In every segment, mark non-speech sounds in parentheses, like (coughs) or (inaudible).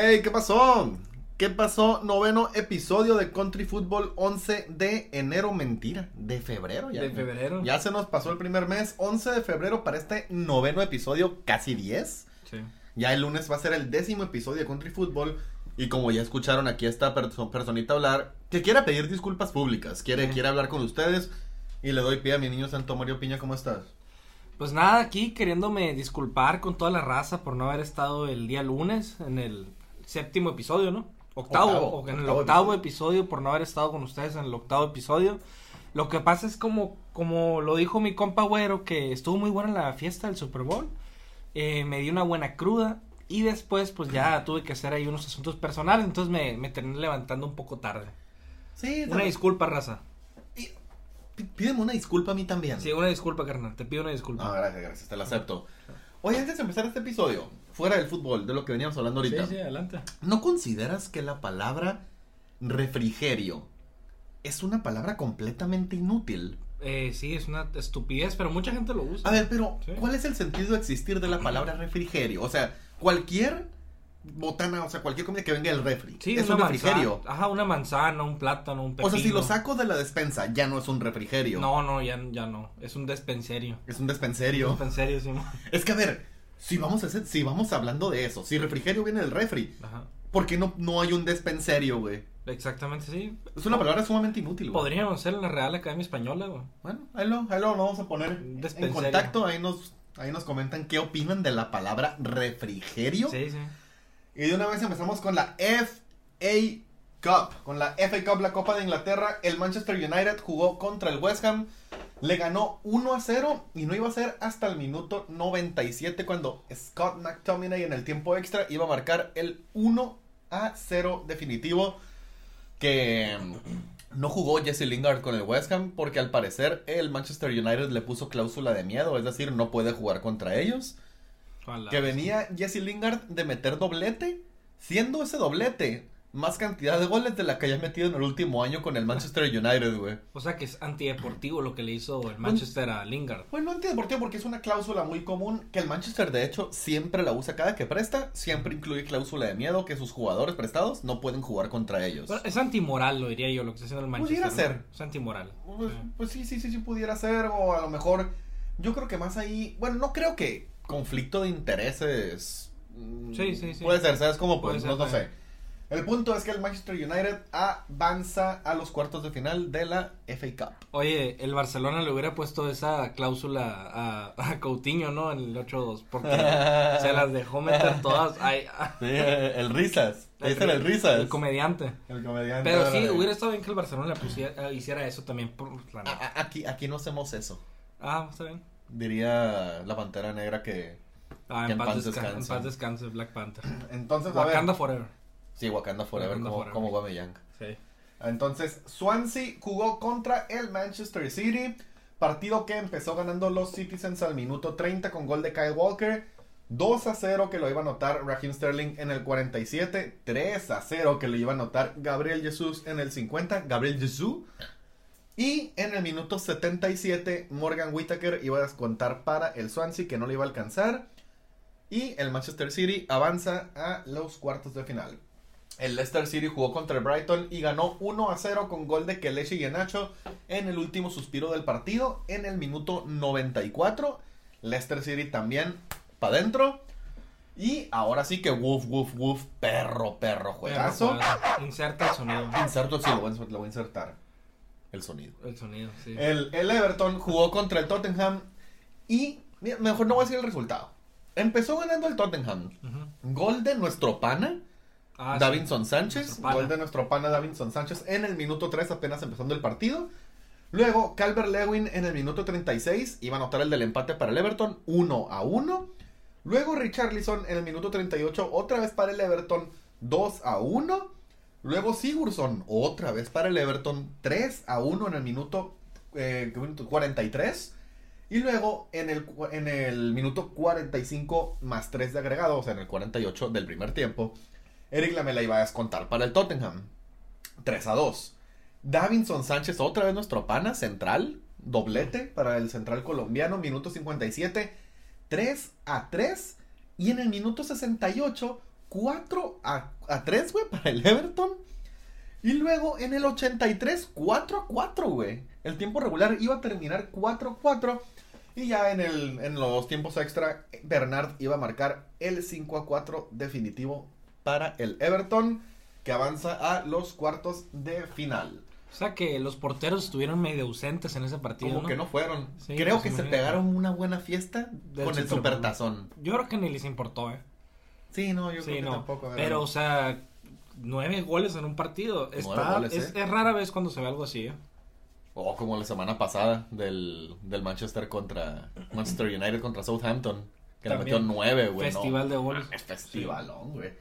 Ey, ey, ¿qué pasó? ¿Qué pasó? Noveno episodio de Country Football 11 de enero, mentira, de febrero ya. De febrero. Ya se nos pasó el primer mes, 11 de febrero para este noveno episodio, casi 10. Sí. Ya el lunes va a ser el décimo episodio de Country Football. Y como ya escucharon aquí a esta perso- personita hablar, que quiera pedir disculpas públicas, quiere, quiere hablar con ustedes. Y le doy pie a mi niño Santo Mario Piña, ¿cómo estás? Pues nada, aquí queriéndome disculpar con toda la raza por no haber estado el día lunes en el séptimo episodio, ¿no? Octavo, Octavo, o en el octavo episodio. por no haber estado con ustedes en el octavo episodio. Lo que pasa es como, como lo dijo mi compa güero, que estuvo muy buena la fiesta del Super Bowl. Eh, me di una buena cruda y después pues ya tuve que hacer ahí unos asuntos personales, entonces me, me terminé levantando un poco tarde. Sí, Una disculpa, raza. Pídeme una disculpa a mí también. Sí, una disculpa, carnal. Te pido una disculpa. No, gracias, gracias, te la acepto. Oye, antes de empezar este episodio, fuera del fútbol, de lo que veníamos hablando ahorita, Sí, sí, adelante. ¿no consideras que la palabra refrigerio es una palabra completamente inútil? Eh, sí, es una estupidez, pero mucha gente lo usa. A ver, pero Sí. ¿cuál es el sentido de existir de la palabra refrigerio? O sea, cualquier botana, o sea, cualquier comida que venga del refri, sí, es una un refrigerio. manzana. Ajá, una manzana, un plátano, un pepino. O sea, si lo saco de la despensa, ya no es un refrigerio. No, no, ya, ya no. Es un despenserio. Es un despenserio. Despenserio, sí. Es que a ver, si vamos a hacer, si vamos hablando de eso, si refrigerio viene del refri, Ajá. ¿por qué no, no hay un despenserio, güey? Exactamente, sí. Es una palabra sumamente inútil, güey. Podríamos ser en la Real Academia Española, güey. Bueno, ahí lo, ahí lo vamos a poner en contacto, ahí nos, ahí nos comentan qué opinan de la palabra refrigerio. Sí, sí. Y de una vez empezamos con la FA Cup. Con la FA Cup, la Copa de Inglaterra, el Manchester United jugó contra el West Ham. Le ganó 1 a 0 y no iba a ser hasta el minuto 97 cuando Scott McTominay en el tiempo extra iba a marcar el 1 a 0 definitivo que mm, no jugó Jesse Lingard con el West Ham porque al parecer el Manchester United le puso cláusula de miedo, es decir, no puede jugar contra ellos. Ojalá. Que venía Jesse Lingard de meter doblete, siendo ese doblete más cantidad de goles de la que haya metido en el último año con el Manchester United, güey. O sea que es antideportivo lo que le hizo el Manchester a Lingard. Bueno, antideportivo porque es una cláusula muy común que el Manchester de hecho siempre la usa cada que presta, siempre incluye cláusula de miedo que sus jugadores prestados no pueden jugar contra ellos. Bueno, es antimoral, lo diría yo, lo que está haciendo el Manchester. Pudiera ser. Es antimoral. Pues, Sí. pues sí, sí, sí, sí pudiera ser o a lo mejor yo creo que más ahí, bueno, no creo que conflicto de intereses. mm, Sí, sí, sí. Puede ser, ¿sabes cómo? Puede Pues ser, no, no sé. El punto es que el Manchester United avanza a los cuartos de final de la FA Cup. Oye, el Barcelona le hubiera puesto esa cláusula a, a Coutinho, ¿no? En el 8-2, porque (laughs) se las dejó meter todas. Ay, Sí, el Risas. (laughs) Ese era el Risas. El comediante. El comediante. Pero sí, era- hubiera estado bien que el Barcelona le pusiera, hiciera eso también. Por la A- Aquí, aquí no hacemos eso. Ah, está bien. Diría la pantera negra que. Ah, Que en, paz paz descanse, en paz descanse Black Panther. Entonces, a ver. Wakanda Forever. Sí, Wakanda Forever, Wakanda como, forever. como Guameyang. Sí. Entonces, Swansea jugó contra el Manchester City. Partido que empezó ganando los Citizens al minuto 30 con gol de Kyle Walker. 2 a 0 que lo iba a anotar Raheem Sterling en el 47. 3 a 0 que lo iba a anotar Gabriel Jesús en el 50. Gabriel Jesús. Y en el minuto 77 Morgan Whittaker iba a descontar para el Swansea que no le iba a alcanzar. Y el Manchester City avanza a los cuartos de final. El Leicester City jugó contra el Brighton y ganó 1 a 0 con gol de Kelechi y Nacho en el último suspiro del partido en el minuto 94. Leicester City también para adentro. Y ahora sí que woof, woof, woof, perro, perro, juegazo. Inserta el sonido. Inserto, sí, lo voy, a, lo voy a insertar. El sonido. El sonido, sí. El, el Everton jugó contra el Tottenham y mejor no voy a decir el resultado. Empezó ganando el Tottenham. Gol de nuestro pana, Ah, sí. Davinson Sánchez, Nuestro gol de nuestro pana Davinson Sánchez en el minuto 3 apenas empezando el partido. Luego Calvert Lewin en el minuto 36 iba a anotar el del empate para el Everton 1 a 1. Luego Richarlison en el minuto 38 otra vez para el Everton 2 a 1. Luego Sigurdsson, otra vez para el Everton, 3 a 1 en el minuto, eh, minuto 43. Y luego en el, en el minuto 45 más 3 de agregado, o sea, en el 48 del primer tiempo, Eric Lamela iba a descontar para el Tottenham. 3 a 2. Davinson Sánchez, otra vez nuestro pana, central, doblete para el central colombiano, minuto 57, 3 a 3. Y en el minuto 68, 4 a, a 3, güey, para el Everton. Y luego en el 83, 4 a 4, güey. El tiempo regular iba a terminar 4 a 4. Y ya en, el, en los tiempos extra, Bernard iba a marcar el 5 a 4 definitivo para el Everton, que avanza a los cuartos de final. O sea que los porteros estuvieron medio ausentes en ese partido. Como ¿no? que no fueron. Sí, Creo pues que se pegaron una buena fiesta Del con el supertazón. Yo creo que ni les importó, ¿eh? Sí, no, yo Sí, creo que tampoco. Pero, o sea, nueve goles en un partido. Está, goles, es, ¿eh? es rara vez cuando se ve algo así, ¿eh? O como la semana pasada del, del Manchester contra Manchester United contra Southampton. Que le metió nueve, güey. Festival no, de goles. Es festivalón, güey.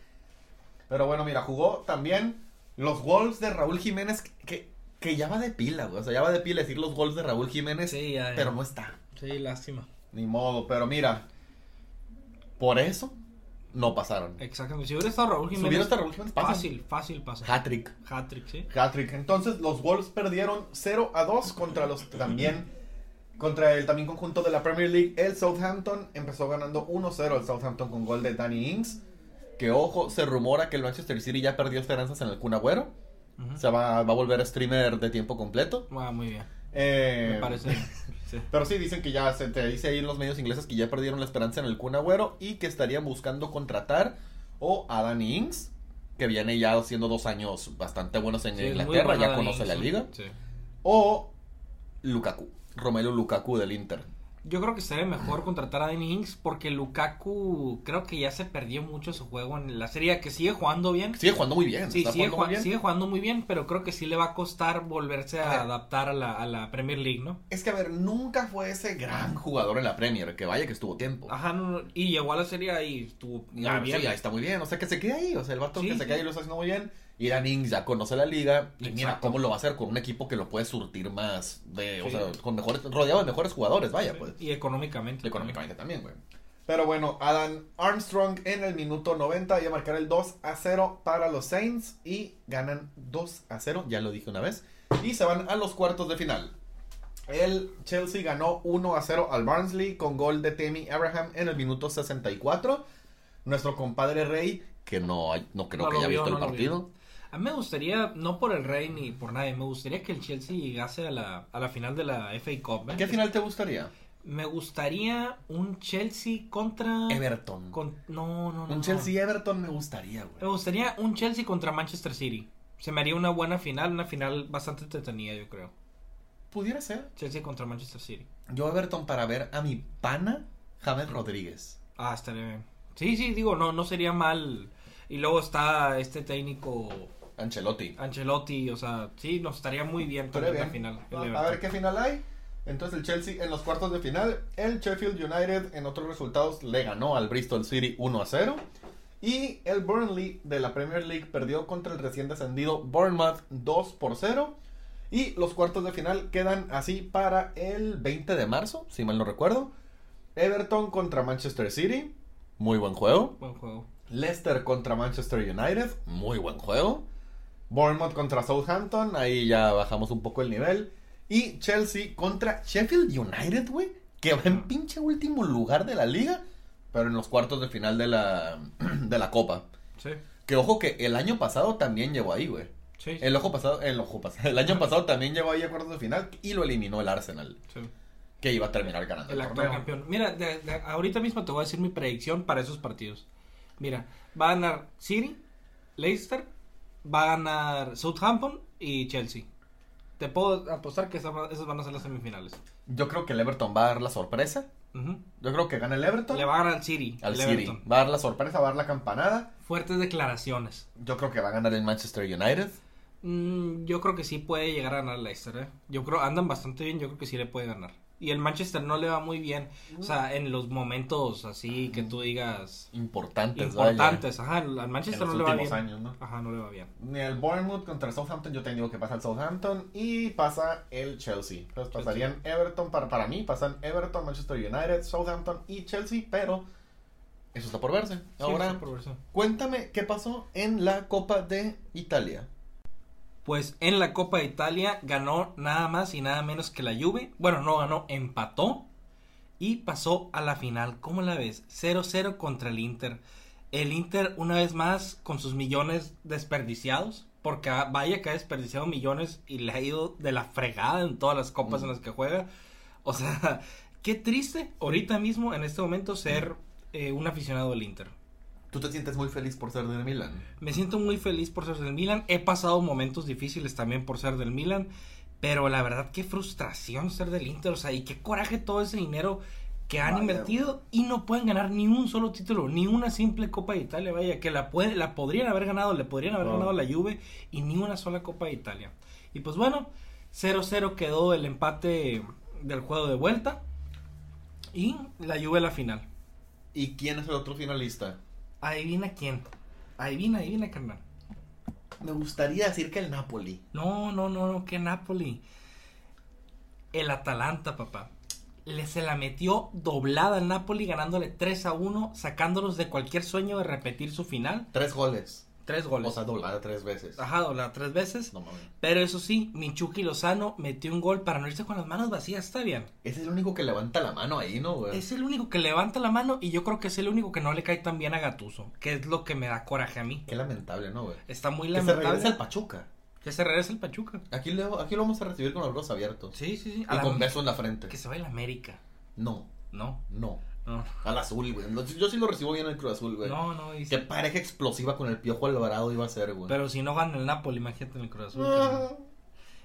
Pero bueno, mira, jugó también los gols de Raúl Jiménez que, que ya va de pila, güey. O sea, ya va de pila decir los gols de Raúl Jiménez, Sí, ya, ya. pero no está. Sí, lástima. Ni modo, pero mira, por eso no pasaron. Exactamente. Si hubiera estado Raúl Si Jiménez. hubiera estado Raúl Jiménez, pasan. Fácil, fácil pasa. Hat-trick. Hat-trick, sí. Hat-trick. Entonces, los Wolves perdieron 0 a 2 contra los también contra el también conjunto de la Premier League, el Southampton empezó ganando 1-0 el Southampton con gol de Danny Ings. Que ojo, se rumora que el Manchester City ya perdió esperanzas en el Kun Agüero. Ujú. Se va, va a volver streamer de tiempo completo. Ah, muy bien. Eh, Me parece. sí. (laughs) Pero sí, dicen que ya se te dice ahí en los medios ingleses que ya perdieron la esperanza en el Kun Agüero y que estarían buscando contratar o a Danny Ings, que viene ya haciendo dos años bastante buenos en Sí, Inglaterra, ya conoce la liga, Sí. o Lukaku, Romelu Lukaku del Inter. Yo creo que sería mejor contratar a Danny Ings porque Lukaku creo que ya se perdió mucho su juego en la serie, que sigue jugando bien. Sigue jugando muy bien. Sí, sigue, jugando muy bien. sigue jugando muy bien, pero creo que sí le va a costar volverse A adaptar a la, a la Premier League, ¿no? Es que, a ver, nunca fue ese gran jugador en la Premier, que vaya que estuvo tiempo. Ajá, no, no, y llegó a la serie y estuvo muy Ya, bien. sí, ahí está muy bien. O sea, que se quede ahí. O sea, el vato Sí, que se quede ahí lo está haciendo muy bien. Dan Ings ya conoce la liga. Y mira cómo lo va a hacer con un equipo que lo puede surtir más. de O sea, con mejores, rodeado de mejores jugadores, vaya, pues. Y económicamente. Económicamente también, güey. Pero bueno, Adam Armstrong en el minuto 90 iba a marcar el 2 a 0 para los Saints. Y ganan 2 a 0, ya lo dije una vez. Y se van a los cuartos de final. El Chelsea ganó 1 a 0 al Barnsley con gol de Tammy Abraham en el minuto 64. Nuestro compadre Rey, que no, hay- no creo No que haya vio, visto no el partido. A mí me gustaría, no por el Rey ni por nadie, me gustaría que el Chelsea llegase a la, a la final de la FA Cup. ¿eh? ¿Qué final te gustaría? Me gustaría un Chelsea contra... Everton. con- no, no, no. Un. Chelsea-Everton me gustaría, Me güey. gustaría un Chelsea contra Manchester City. Se me haría una buena final, una final bastante entretenida, yo creo. Pudiera ser. Chelsea contra Manchester City. Yo Everton para ver a mi pana James Rodríguez. Ah, estaría bien. Sí, sí, digo, no, no sería mal. Y luego está este técnico Ancelotti. Ancelotti, o sea, sí, nos estaría muy bien también la final. A, ver qué final hay. Entonces el Chelsea en los cuartos de final. El Sheffield United en otros resultados le ganó al Bristol City 1 a 0. Y el Burnley de la Premier League perdió contra el recién descendido Bournemouth 2 por 0. Y los cuartos de final quedan así para el 20 de marzo, si mal no recuerdo. Everton contra Manchester City. Muy buen juego. Buen juego. Leicester contra Manchester United, muy buen juego. Bournemouth contra Southampton, ahí ya bajamos un poco el nivel. Y Chelsea contra Sheffield United, güey, que va en pinche último lugar de la liga, pero en los cuartos de final de la, (clears throat) de la Copa. Sí, Que ojo que el año pasado también llegó ahí, güey. sí. El ojo pasado, el ojo pasado, (laughs) el año pasado también llegó ahí a cuartos de final y lo eliminó el Arsenal, sí. que iba a terminar ganando El el, actual campeón. Mira, de- de- ahorita mismo te voy a decir mi predicción para esos partidos. Mira, va a ganar City, Leicester, va a ganar Southampton y Chelsea. Te puedo apostar que esas, van a ser las semifinales. Yo creo que el Everton va a dar la sorpresa. Yo creo que gana el Everton. Le va a ganar al City. al el City. Everton. Va a dar la sorpresa, va a dar la campanada. Fuertes declaraciones. Yo creo que va a ganar el Manchester United. Mm, yo creo que sí puede llegar a ganar Leicester, ¿eh? Yo creo, andan bastante bien, yo creo que sí le puede ganar. Y el Manchester no le va muy bien. O sea, en los momentos así que tú digas Importantes, importantes. Ajá, al Manchester En los no le va bien. años, ¿no? Ajá, no le va bien. Ni el Bournemouth contra el Southampton, yo te digo que pasa el Southampton y pasa el Chelsea. Entonces pasarían Everton, para, para mí pasan Everton, Manchester United, Southampton y Chelsea, pero eso está por verse. Ahora, sí, por eso. cuéntame qué pasó en la Copa de Italia. Pues en la Copa de Italia ganó nada más y nada menos que la Juve. Bueno, no ganó, empató y pasó a la final. ¿Cómo la ves? 0-0 contra el Inter. El Inter una vez más con sus millones desperdiciados. Porque vaya que ha desperdiciado millones y le ha ido de la fregada en todas las copas en las que juega. O sea, (laughs) qué triste ahorita mismo, en este momento, ser eh, un aficionado del Inter. ¿Tú te sientes muy feliz por ser del Milan? Me siento muy feliz por ser del Milan. He pasado momentos difíciles también por ser del Milan. Pero la verdad, qué frustración ser del Inter. O sea, y qué coraje todo ese dinero que han Vaya. invertido y no pueden ganar ni un solo título, ni una simple Copa de Italia. Vaya, que la, puede, la podrían haber ganado, le podrían haber ganado la Juve y ni una sola Copa de Italia. Y pues bueno, 0-0 quedó el empate del juego de vuelta. Y la Juve a la final. ¿Y quién es el otro finalista? Adivina quién. Adivina, adivina, carnal. Me gustaría decir que el Napoli. No, no, no, no, que Napoli. El Atalanta, papá. Le se la metió doblada al Napoli, ganándole 3 a 1, sacándolos de cualquier sueño de repetir su final. Tres goles. Tres goles. O sea, doblada tres veces. Ajá, doblada tres veces. No mames. Pero eso sí, Michuki Lozano metió un gol para no irse con las manos vacías, está bien. Es el único que levanta la mano ahí, ¿no, güey? Es el único que levanta la mano y yo creo que es el único que no le cae tan bien a Gatuso, que es lo que me da coraje a mí. Qué lamentable, ¿no, güey? Está muy Que se lamentable. regrese al Pachuca. Que se regrese el Pachuca. Aquí lo, aquí lo vamos a recibir con los brazos abiertos. Sí, sí, sí. Y A con beso en la frente. Que se vaya a la América. No, No, no. No. Al azul, güey. Yo sí lo recibo bien en el Cruz Azul, güey. No, no, y Qué pareja explosiva con el Piojo Alvarado iba a ser, güey. Pero si no gana el Napoli, imagínate en el Cruz Azul. Ah.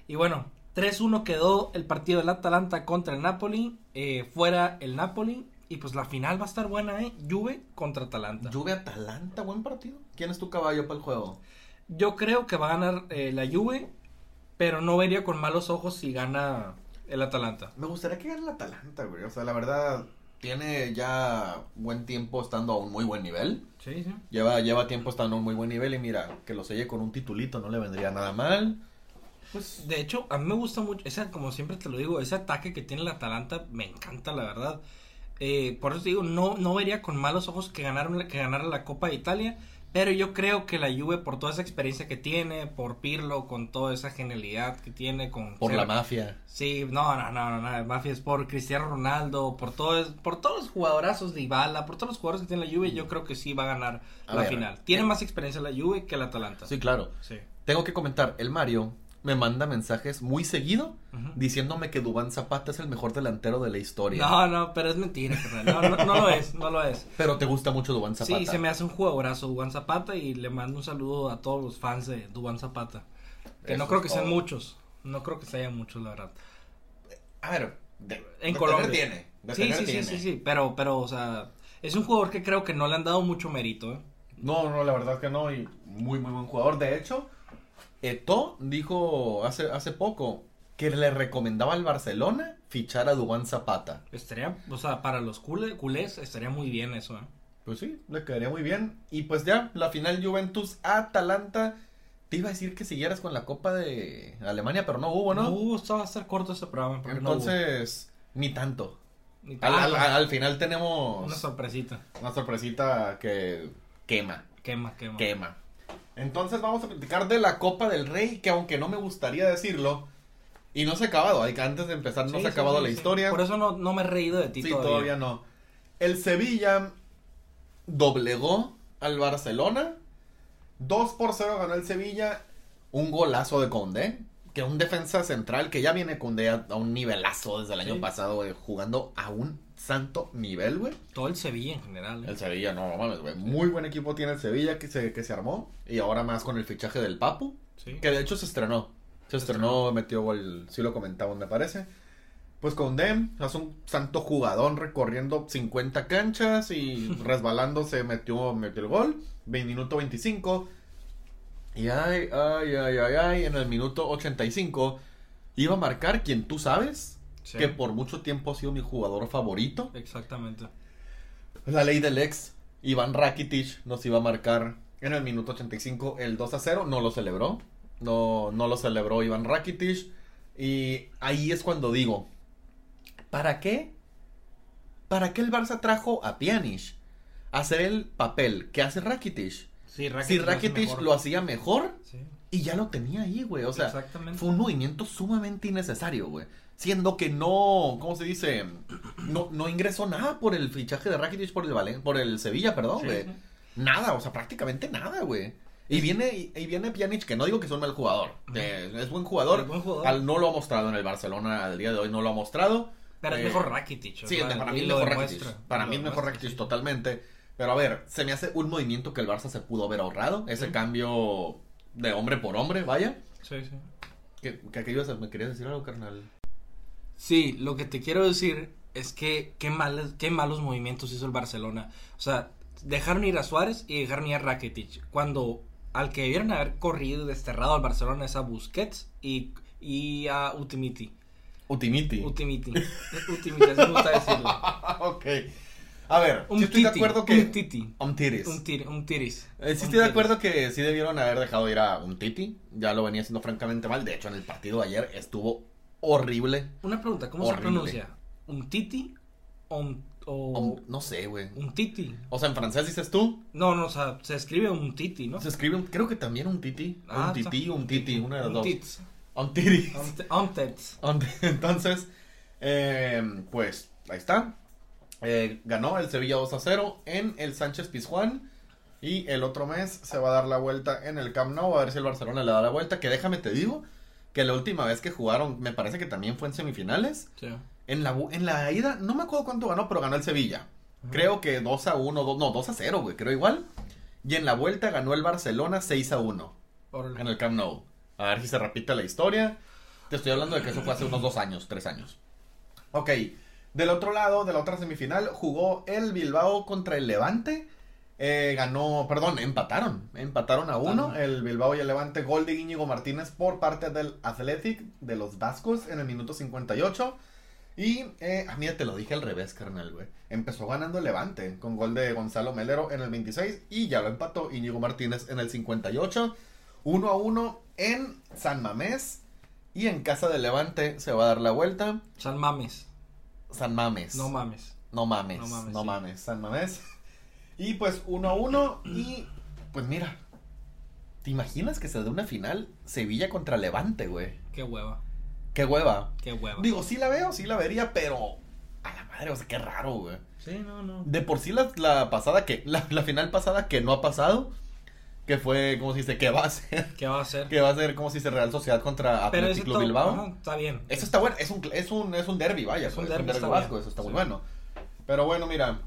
Y bueno, 3-1 quedó el partido del Atalanta contra el Napoli. eh, fuera el Napoli. Y pues la final va a estar buena, ¿eh? Juve contra Atalanta. Juve Atalanta, buen partido. ¿Quién es tu caballo para el juego? Yo creo que va a ganar eh, la Juve. Pero no vería con malos ojos si gana el Atalanta. Me gustaría que gane el Atalanta, güey. O sea, la verdad, tiene ya buen tiempo estando a un muy buen nivel. Sí, sí. Lleva, lleva tiempo estando a un muy buen nivel y mira, que lo selle con un titulito no le vendría nada mal. Pues De hecho, a mí me gusta mucho, ese, como siempre te lo digo, ese ataque que tiene el Atalanta me encanta, la verdad. Eh, por eso te digo, no, no vería con malos ojos que, ganaron, que ganara la Copa de Italia, pero yo creo que la Juve, por toda esa experiencia que tiene, por Pirlo, con toda esa genialidad que tiene, con... por ser- la mafia. Sí, no, no, no, no, no, Mafia es por Cristiano Ronaldo, por todo, por todos los jugadorazos de Ibala, por todos los jugadores que tiene la Juve, yo creo que sí va a ganar A la ver, final. Tiene eh, más experiencia la Juve que el Atalanta. Sí, claro. Sí. Tengo que comentar, el Mario me manda mensajes muy seguido diciéndome que Dubán Zapata es el mejor delantero de la historia. No, no, pero es mentira. No, no, no lo es, no lo es. Pero te gusta mucho Dubán Zapata. Sí, se me hace un jugadorazo Dubán Zapata y le mando un saludo a todos los fans de Dubán Zapata. Que no creo que sean todo. muchos. No creo que sean muchos, la verdad. A ver, de, En de Colombia. tener tiene. De Sí, tener sí, sí, sí, sí, pero, pero, o sea, es un jugador que creo que no le han dado mucho mérito, ¿eh? No, no, la verdad que no. Y muy, muy buen jugador. De hecho, Eto dijo hace, hace poco que le recomendaba al Barcelona fichar a Dubán Zapata. Estaría, o sea, para los cule- culés estaría muy bien eso, ¿eh? Pues sí, le quedaría muy bien. Y pues ya, la final Juventus-Atalanta. Te iba a decir que siguieras con la Copa de Alemania, pero no hubo, ¿no? No hubo, esto va a corto ese programa. no. Entonces, ni tanto. Ni Al, al- tanto. al final tenemos Una sorpresita. una sorpresita que quema. Quema, quema. quema. Entonces vamos a platicar de la Copa del Rey, que aunque no me gustaría decirlo, y no se ha acabado, hay que- antes de empezar no Sí, se ha sí, acabado sí, la historia. Por eso no, no me he reído de ti sí, todavía. todavía no. El Sevilla doblegó al Barcelona. 2 por 0 ganó el Sevilla. Un golazo de Conde. Que un defensa central que ya viene Conde a, a un nivelazo desde el año pasado, güey, jugando a un santo nivel, güey. Todo el Sevilla en general. ¿eh? El Sevilla, no, no mames, güey. Muy buen equipo tiene el Sevilla que se, que se armó. Y ahora más con el fichaje del Papu. Sí. Que de hecho se estrenó. Se estrenó, metió gol, sí lo comentaba, me parece. Pues con Dem, es un santo jugador recorriendo 50 canchas y (laughs) resbalándose metió, metió el gol. Minuto 25. Y ay, ay, ay, ay, ay, en el minuto 85 iba a marcar quien tú sabes. Sí. que por mucho tiempo ha sido mi jugador favorito. Exactamente. La ley del ex, Iván Rakitic nos iba a marcar en el minuto 85 el 2 a 0, no lo celebró. No, no lo celebró Iván Rakitic. Y ahí es cuando digo, ¿para qué? ¿Para qué el Barça trajo a Pjanic? A hacer el papel que hace Rakitic. Sí, si lo hace Rakitic lo hacía mejor Sí. y ya lo tenía ahí, güey. O sea, fue un movimiento sumamente innecesario, güey. Siendo que no, ¿cómo se dice? No, no ingresó nada por el fichaje de Rakitic por el Valen por el Sevilla, perdón, güey. sí. Nada, o sea, prácticamente nada, güey. Y viene, y, viene Pjanic, que no digo que es un mal jugador. eh, es buen jugador. Es buen jugador. Al- no lo ha mostrado en el Barcelona al día de hoy, no lo ha mostrado. Pero Eh, es mejor Rakitic. Sí, para mí es mejor. Rakitic. Para mí es mejor Rakitic sí. totalmente. Pero a ver, se me hace un movimiento que el Barça se pudo haber ahorrado. Ese cambio de hombre por hombre, vaya. Sí, sí. ¿Qué, qué, qué ibas a- ¿Me querías decir algo, carnal? Sí, lo que te quiero decir es que qué, mal, qué malos movimientos hizo el Barcelona. O sea, dejaron ir a Suárez y dejaron ir a Rakitic. Cuando al que debieron haber corrido y desterrado al Barcelona es a Busquets y, y a Utimiti. Utimiti. Utimiti. (laughs) Utimiti, así me gusta decirlo. (laughs) ok. A ver, Un sí estoy de acuerdo que... un titi. Un tiris. Un, tir, un tiris. Eh, sí estoy de acuerdo que sí debieron haber dejado ir a un Titi. Ya lo venía haciendo francamente mal. De hecho, en el partido de ayer estuvo horrible. Una pregunta, ¿cómo Horrible. se pronuncia? ¿Un titi o un, o Un- no sé, güey. un titi? O sea, en francés dices tú. No, no, o sea, se escribe un titi, ¿no? Se escribe, un- creo que también un Titi. Ah, un Titi, un Titi, una de las Un dos. tits. Un Titi. Un tits. (laughs) Entonces, eh, pues ahí está. Eh, ganó el Sevilla 2 a 0 en el Sánchez Pizjuán. Y el otro mes se va a dar la vuelta en el Camp Nou. A ver si el Barcelona le da la vuelta. Que déjame te digo que la última vez que jugaron, me parece que también fue en semifinales. Sí. En la, en la ida, no me acuerdo cuánto ganó, pero ganó el Sevilla. Creo que 2 a 1, do- no, 2 a 0, güey, creo igual. Y en la vuelta ganó el Barcelona 6 a 1 Órale. en el Camp Nou. A ver si se repite la historia. Te estoy hablando de que eso fue hace unos dos años, tres años. Ok, del otro lado, de la otra semifinal, jugó el Bilbao contra el Levante. Eh, ganó, perdón, empataron. Empataron a uno. El Bilbao y el Levante. Gol de Íñigo Martínez por parte del Athletic de los Vascos en el minuto 58. Y, eh, ah, mira, te lo dije al revés, carnal, güey. Empezó ganando el Levante con gol de Gonzalo Melero en el 26 y ya lo empató Íñigo Martínez en el 58. 1 a 1 en San Mamés. Y en casa del Levante se va a dar la vuelta. San Mames. San Mames. No mames. No mames. No No mames, mames. sí. San Mamés. Y pues 1 a 1. Y pues mira. ¿Te imaginas que se dé una final Sevilla contra Levante, güey? Qué hueva. Qué hueva. Qué hueva. Digo, sí la veo, sí la vería, pero. A la madre, o sea, qué raro, güey. Sí, no, no. De por sí la, la pasada que. La, la final pasada que no ha pasado. Que fue, ¿cómo se dice? Que va a ser. ¿Qué va a hacer? Que va a ser, ¿cómo se dice? Real Sociedad contra ese Club Bilbao. ajá, está bien. Eso está bueno, es un, es un, es un derby, vaya. Es un pues, derbi, está vasco, bien. eso está Sí. muy bueno. Pero bueno, mira,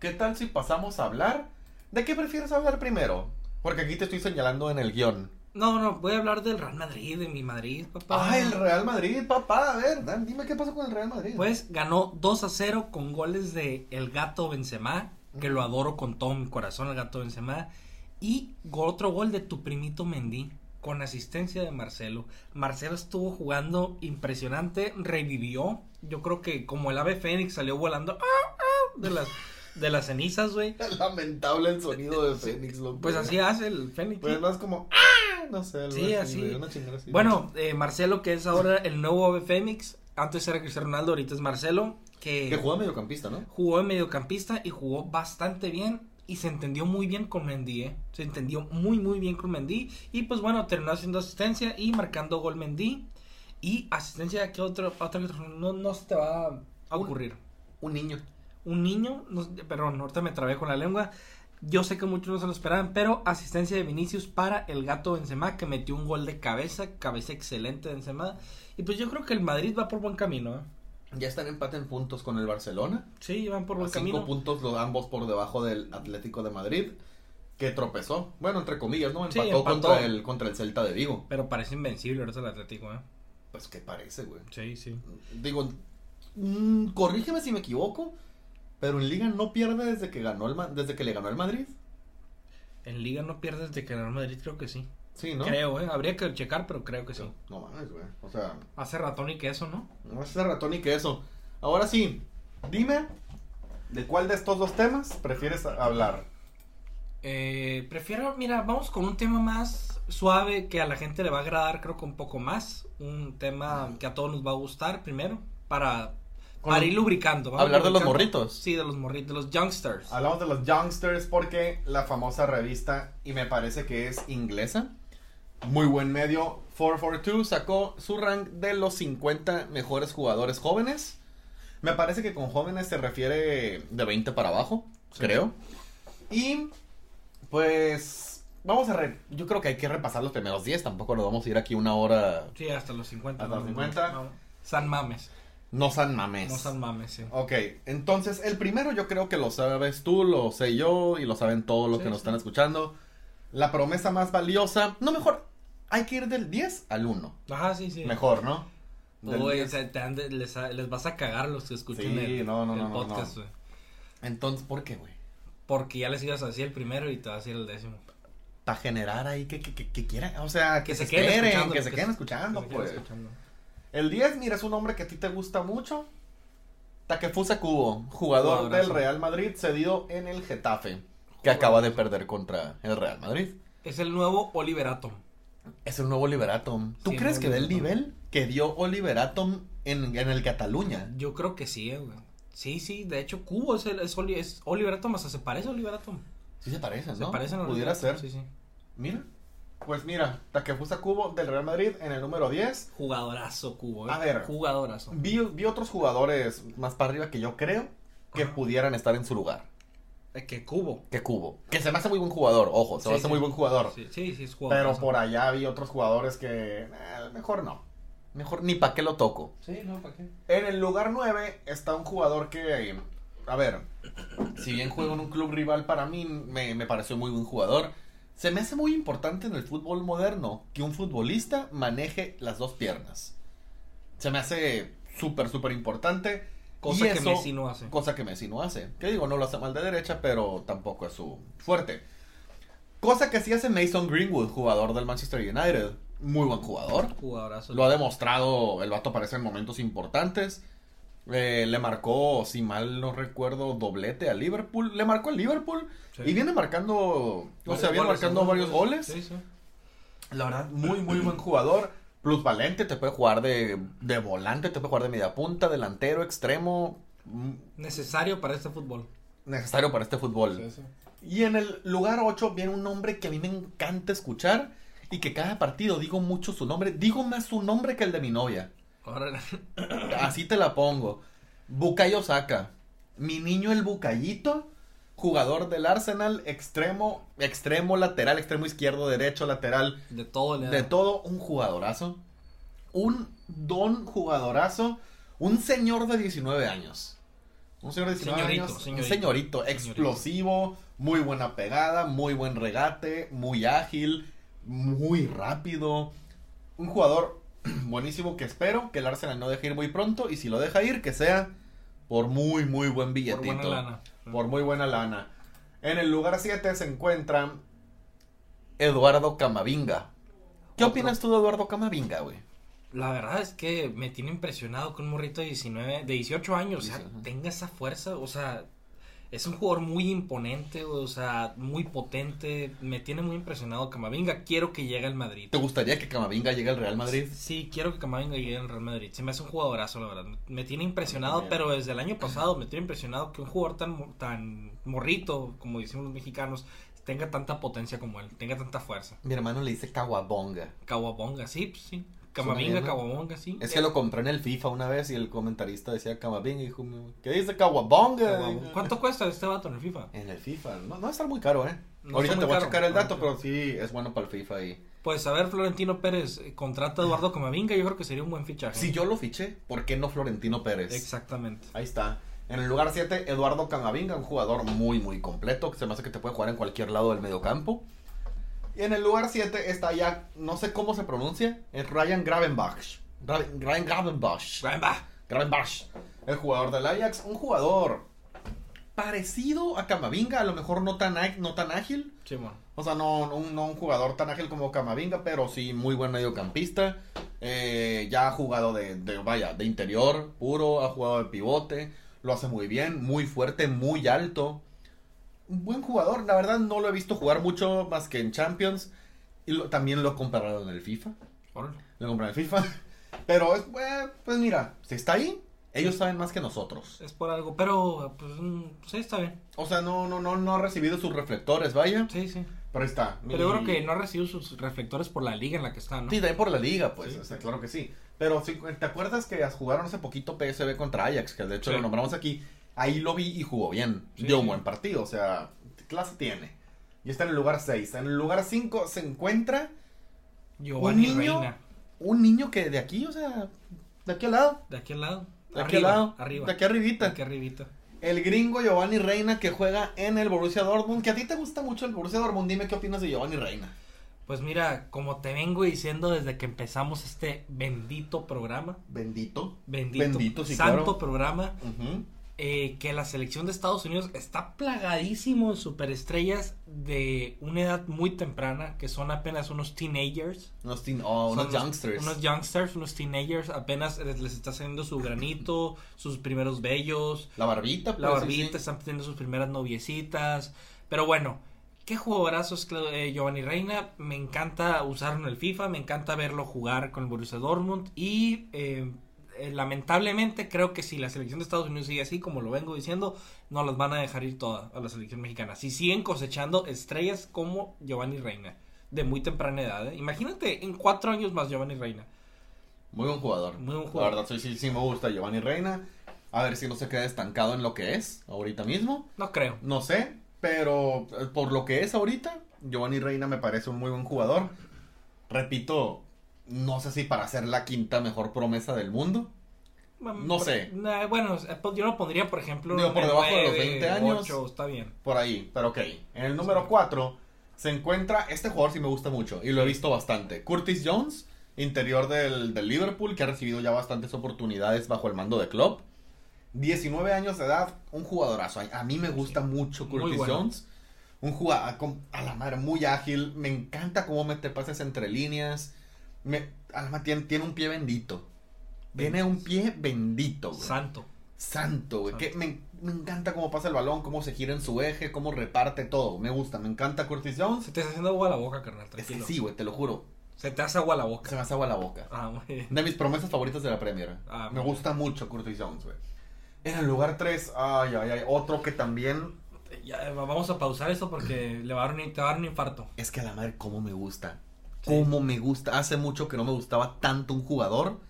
¿qué tal si pasamos a hablar? ¿De qué prefieres hablar primero? Porque aquí te estoy señalando en el guion. No, no, voy a hablar del Real Madrid, de mi Madrid, papá. Ah, el Real Madrid, papá. A ver, Dan, dime qué pasó con el Real Madrid. Pues ganó 2 a 0 con goles de el gato Benzema, que lo adoro con todo mi corazón, el gato Benzema. Y otro gol de tu primito Mendy, con asistencia de Marcelo. Marcelo estuvo jugando impresionante, revivió. Yo creo que como el ave fénix salió volando ¡ah, ah! de las, de las cenizas, güey. (laughs) Lamentable el sonido de Fénix, loco. Pues así hace el fénix. Pues más como. ¡Ah! No sé, algo Sí, así. güey, una chingada así. Bueno, eh, Marcelo, que es ahora el nuevo ave fénix. Antes era Cristiano Ronaldo, ahorita es Marcelo. Que Que juega mediocampista, ¿no? jugó de mediocampista y jugó bastante bien y se entendió muy bien con Mendy, ¿eh? Se entendió muy muy bien con Mendy y pues bueno, terminó haciendo asistencia y marcando gol Mendy y asistencia que otro, otra no, no se te va a ocurrir. Un niño. Un niño, no, perdón, ahorita me trabé con la lengua. Yo sé que muchos no se lo esperaban, pero asistencia de Vinicius para el gato Benzema que metió un gol de cabeza, cabeza excelente de Benzema. Y pues yo creo que el Madrid va por buen camino, ¿eh? Ya están empate en puntos con el Barcelona. Sí, van por buen cinco camino. puntos, los ambos por debajo del Atlético de Madrid. Que tropezó. Bueno, entre comillas, ¿no? Sí, Empató. Contra, el, contra el Celta de Vigo. Pero parece invencible ahorita el Atlético, ¿eh? Pues, ¿qué parece, güey? Sí, sí. Digo, mm, corrígeme si me equivoco. Pero en Liga no pierde desde que ganó el desde que le ganó el Madrid. En Liga no pierdes de que el Real Madrid, creo que sí. Sí, ¿no? Creo, ¿eh? Habría que checar, pero creo que sí. No mames, güey. O sea, Hace ratón y queso, ¿no? ese ratón ni que eso. Ahora sí, dime, ¿de cuál de estos dos temas prefieres hablar? Eh, prefiero, mira, vamos con un tema más suave que a la gente le va a agradar, creo que un poco más. Un tema que a todos nos va a gustar primero, para, para ir lubricando. Vamos Hablar de los morritos. Sí, de los morritos, de los youngsters. Hablamos de los Youngsters porque la famosa revista, y me parece que es inglesa, muy buen medio, 442 sacó su rank de los 50 mejores jugadores jóvenes. Me parece que con jóvenes se refiere de 20 para abajo, Sí. creo. Y pues vamos a re- yo creo que hay que repasar los primeros 10, tampoco nos vamos a ir aquí una hora. Sí, hasta los 50. Hasta los no, 50. no. San mames. No san mames. No san mames, sí. Ok, entonces el primero yo creo que lo sabes tú, lo sé yo y lo saben todos los Sí, que nos sí. están escuchando. La promesa más valiosa, no mejor, hay que ir del 10 al 1. Ajá, sí, sí. Mejor, ¿no? Uy, 10. o sea, te les, les vas a cagar los que escuchen Sí, el, no, no, el no, no, podcast, güey. Entonces, ¿por qué, güey? Porque ya les ibas a decir el primero y te vas a decir el décimo. Para generar ahí que, que, que, que quieran, o sea, que, se, queden esperen, escuchando, que se queden escuchando, que se queden pues. escuchando. El 10, mira, es un nombre que a ti te gusta mucho. Takefusa Kubo, jugador Jugadorazo. del Real Madrid, cedido en el Getafe, que acaba de perder contra el Real Madrid. Es el nuevo Oliver Atom. Es el nuevo Oliver Atom. ¿Tú Sí, crees que da el nivel que dio Oliver Atom en, en el Cataluña? Yo creo que sí, eh, güey. Sí, sí, de hecho, Cubo es, el, es, Oli- es Oliver Atom, hasta se parece a Oliver Atom. Sí se parecen, Se ¿no? parecen a Pudiera Oliver Atom, ser. Sí, sí. Mira. Pues mira, Takefusa Kubo del Real Madrid en el número 10. Jugadorazo, Cubo, eh. A ver. Jugadorazo. Vi, vi otros jugadores más para arriba que yo creo que Ajá. pudieran estar en su lugar. Eh, que Cubo. Que Kubo. Que se me hace muy buen jugador, ojo, se Sí, me hace sí. muy buen jugador. Sí, sí, sí, es Pero jugadorazo. por allá vi otros jugadores que eh, mejor no. Mejor ni para qué lo toco. Sí, no, ¿para qué? En el lugar 9 está un jugador que, a ver, si bien juega en un club rival para mí, me, me pareció muy buen jugador. Se me hace muy importante en el fútbol moderno que un futbolista maneje las dos piernas. Se me hace súper, súper importante. Cosa Y que eso- Messi no hace. Cosa que Messi no hace. Que digo, no lo hace mal de derecha, pero tampoco es su fuerte. Cosa que sí hace Mason Greenwood, jugador del Manchester United. Muy buen jugador. Jugadorazo. Lo ha demostrado, el vato aparece en momentos importantes. Eh, le marcó, si mal no recuerdo, doblete a Liverpool. Le marcó al Liverpool. Sí. Y viene marcando, o Varios sea, viene goles, marcando varios goles. Sí, sí. La verdad, muy, muy buen jugador. Plus valente, te puede jugar de, de volante, te puede jugar de media punta, delantero, extremo. mm, Necesario para este fútbol. Necesario para este fútbol. Y en el lugar 8 viene un nombre que a mí me encanta escuchar y que cada partido digo mucho su nombre. Digo más su nombre que el de mi novia. (coughs) Así te la pongo. Bukayo Saka. Mi niño el Bucayito. Jugador del Arsenal. Extremo. Extremo lateral. Extremo izquierdo, derecho, lateral. de todo De todo un jugadorazo. Un don jugadorazo. Un señor de 19 años. Un señor de 19 Señorito, años. señorito. Un señorito. Explosivo. Muy buena pegada. Muy buen regate. Muy ágil. Muy rápido. Un jugador (clears throat) buenísimo que espero que el Arsenal no deje ir muy pronto. Y si lo deja ir, que sea por muy, muy buen Por billetito. buena lana. Por muy buena lana. En el lugar 7 se encuentra Eduardo Camavinga. ¿Qué Otro. opinas tú de Eduardo Camavinga, güey? La verdad es que me tiene impresionado que un morrito de 19, de 18 años, o sea, tenga esa fuerza, o sea, es un jugador muy imponente, o sea, muy potente, me tiene muy impresionado Camavinga, quiero que llegue al Madrid. ¿Te gustaría que Camavinga llegue al Real Madrid? Sí, quiero que Camavinga llegue al Real Madrid. Se me hace un jugadorazo, la verdad. Me tiene impresionado, pero desde el año pasado me tiene impresionado que un jugador tan, tan morrito, como decimos los mexicanos, tenga tanta potencia como él, tenga tanta fuerza. Mi hermano le dice Kawabonga. Kawabonga, sí, pues sí. Camavinga. Kawabonga, sí. Es que lo compré en el FIFA una vez y el comentarista decía Camavinga y dijo, ¿qué dice? Kawabonga. ¿Cuánto cuesta este vato en el FIFA? En el FIFA. No, no va a estar muy caro, ¿eh? No Ahorita te voy a checar el dato, Ah, pero sí es bueno para el FIFA y... Pues a ver, Florentino Pérez eh, contrata a Eduardo Camavinga, yo creo que sería un buen fichaje. Si yo lo fiché, ¿por qué no Florentino Pérez? Exactamente. Ahí está. En el lugar 7, Eduardo Camavinga, un jugador muy, muy completo, que se me hace que te puede jugar en cualquier lado del mediocampo. Y en el lugar 7 está ya, no sé cómo se pronuncia, es Ryan Gravenbach. Ra- Ryan Gravenbach. Gamba. Gravenbach, el jugador del Ajax, un jugador parecido a Camavinga, a lo mejor no tan, no tan ágil. Sí, bueno. O sea, no, no un, no un jugador tan ágil como Camavinga, pero sí muy buen mediocampista. Eh, ya ha jugado de, de, vaya, de interior puro, ha jugado de pivote, lo hace muy bien, muy fuerte, muy alto. Un buen jugador, la verdad no lo he visto jugar mucho más que en Champions. Y lo- también lo he comparado en el FIFA. Órale. Lo compré en el FIFA. Pero, es, eh, pues mira, si está ahí, ellos saben más que nosotros. Es por algo, pero pues mm, sí, está bien. O sea, no, no, no, no ha recibido sus reflectores, vaya. Sí, sí. Pero ahí está. Pero yo creo que no ha recibido sus reflectores por la liga en la que está, ¿no? Sí, también por la liga, pues, Sí. o sea, claro que sí. Pero ¿te acuerdas que jugaron hace poquito PSV contra Ajax? Que de hecho Sí. lo nombramos aquí. Ahí lo vi y jugó bien. Sí, Dio un buen partido, o sea, clase tiene. Y está en el lugar 6. En el lugar 5 se encuentra Giovanni Un niño- Reina. un niño que de aquí, o sea, de aquí al lado. De aquí al lado. De aquí arriba, al lado. Arriba. De aquí arribita. De aquí arribita. El gringo Giovanni Reina que juega en el Borussia Dortmund. Que a ti te gusta mucho el Borussia Dortmund. Dime qué opinas de Giovanni Reina. Pues mira, como te vengo diciendo desde que empezamos este bendito programa, Bendito. bendito, Bendito, sí, santo claro. programa, Ujú. Eh, que la selección de Estados Unidos está plagadísimo en superestrellas de una edad muy temprana, que son apenas unos teenagers. Unos, teen- oh, unos youngsters. Unos youngsters, unos teenagers, apenas les, les está haciendo su granito, (laughs) sus primeros bellos, La barbita, pues, la barbita, sí. están teniendo sus primeras noviecitas. Pero bueno, qué jugadorazo es Cla- eh, Giovanni Reina. Me encanta usarlo en el FIFA, me encanta verlo jugar con el Borussia Dortmund. Y eh, eh, lamentablemente creo que si la selección de Estados Unidos sigue así, como lo vengo diciendo, no las van a dejar ir todas a la selección mexicana. Si siguen cosechando estrellas como Giovanni Reina, de muy temprana edad. ¿eh? Imagínate en cuatro años más Giovanni Reina. Muy buen jugador. Muy buen La jugador. verdad, sí, sí, sí me gusta Giovanni Reina. A ver si no se queda estancado en lo que es ahorita mismo. No creo. No sé, pero eh, por lo que es ahorita, Giovanni Reina me parece un muy buen jugador. Repito, no sé si para ser la quinta mejor promesa del mundo. No sé. Nah, bueno, eh, pues, yo lo pondría, por ejemplo, Digo, por debajo de los nueve, 20 años. está bien. Por ahí, pero ok. En el número 4 se encuentra, este jugador sí me gusta mucho y lo he visto bastante. Curtis Jones, interior del, del Liverpool, que ha recibido ya bastantes oportunidades bajo el mando de Klopp. 19 años de edad, un jugadorazo. A mí me gusta mucho Curtis bueno. Jones. Un jugador a la madre muy ágil. Me encanta cómo mete pases entre líneas. Me, a la madre, tiene, tiene un pie bendito. Tiene un pie bendito, güey. Santo. Santo, güey. Santo. Que me, me encanta cómo pasa el balón, cómo se gira en su eje, cómo reparte todo. Me gusta, me encanta Curtis Jones. Se te está haciendo agua a la boca, carnal, Es que sí, güey, te lo juro. Se te hace agua a la Se boca. me hace agua la boca. Ah, muy bien. De mis promesas favoritas de la Premier. Ah, me gusta mucho Curtis Jones, güey. En el lugar 3, ay, ay, ay, otro que también. Ya, vamos a pausar esto porque le va a dar un, te va a dar un infarto. Es que a la madre, cómo me gusta. Sí. Cómo me gusta. Hace mucho que no me gustaba tanto un jugador.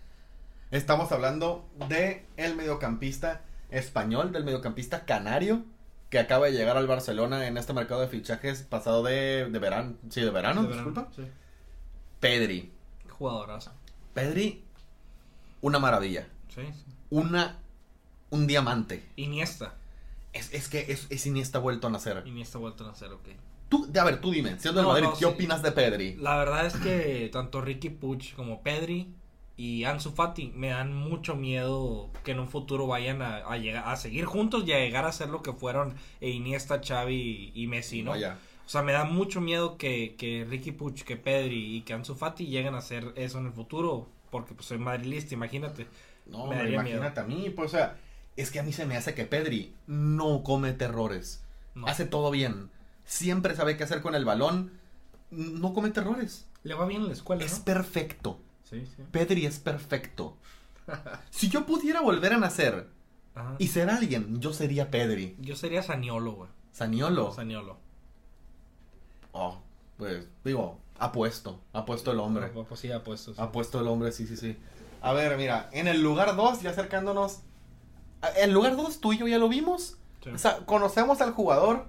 Estamos hablando de el mediocampista español, del mediocampista canario, que acaba de llegar al Barcelona en este mercado de fichajes pasado de, de verano. Sí, de verano, De verano, disculpa. sí. Pedri. Jugadorazo. Pedri, una maravilla. Sí, sí. Una. Un diamante. Iniesta. Es, es que es, es Iniesta vuelto a nacer. Iniesta vuelto a nacer, ok. Tú, a ver, tú dime, siendo No, Madrid, no, ¿qué sí. opinas de Pedri? La verdad es que tanto Ricky Puch como Pedri y Ansu Fati me dan mucho miedo que en un futuro vayan a, a llegar a seguir juntos y a llegar a ser lo que fueron eh, Iniesta, Xavi y Messi, ¿no? Vaya. O sea, me da mucho miedo que, que Ricky Puch, que Pedri y que Ansu Fati lleguen a hacer eso en el futuro, porque pues soy madrilista, imagínate. No, Me daría imagínate a mí, pues, o sea, es que a mí se me hace que Pedri no comete errores. No. Hace todo bien. Siempre sabe qué hacer con el balón. No comete errores. Le va bien en la escuela, Es ¿no? perfecto. Sí, sí. Pedri es perfecto. (laughs) si yo pudiera volver a nacer Ajá. y ser alguien, yo sería Pedri. Yo sería Saniolo, güey. Saniolo. Saniolo. Oh, pues, digo, apuesto. Apuesto el hombre. Pues, pues sí, apuesto. sí. Apuesto el hombre, sí, sí, sí. A ver, mira, en el lugar 2, ya acercándonos. El lugar 2, tú y yo ya lo vimos. Sí. O sea, conocemos al jugador.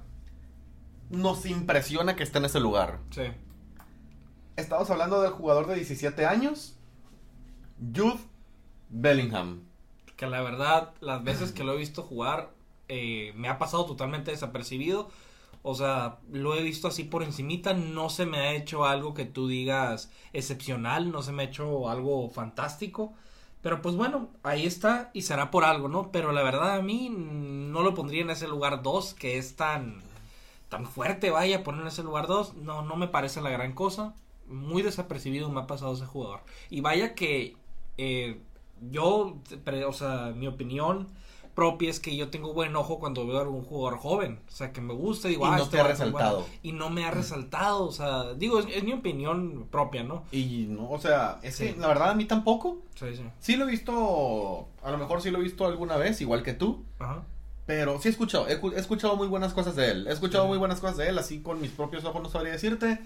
Nos impresiona que esté en ese lugar. Sí. Estamos hablando del jugador de 17 años. Jude Bellingham. Que la verdad, las veces que lo he visto jugar, eh, me ha pasado totalmente desapercibido. O sea, lo he visto así por encimita, no se me ha hecho algo que tú digas excepcional, no se me ha hecho algo fantástico. Pero pues bueno, ahí está y será por algo, ¿no? Pero la verdad a mí no lo pondría en ese lugar 2 que es tan tan fuerte, vaya, poner en ese lugar 2, no no me parece la gran cosa. Muy desapercibido me ha pasado ese jugador. Y vaya que eh, yo, o sea, mi opinión propia es que yo tengo buen ojo cuando veo a algún jugador joven. O sea, que me gusta, digo, y ah, no este te ha resaltado. bueno. Y no me ha resaltado, o sea, digo, es, es mi opinión propia, ¿no? Y no, o sea, es Sí. que la verdad a mí tampoco. Sí, sí. Sí lo he visto, a lo mejor sí lo he visto alguna vez, igual que tú. Ajá. Pero sí he escuchado, he, cu- he escuchado muy buenas cosas de él. He escuchado Sí. muy buenas cosas de él, así con mis propios ojos no sabría decirte.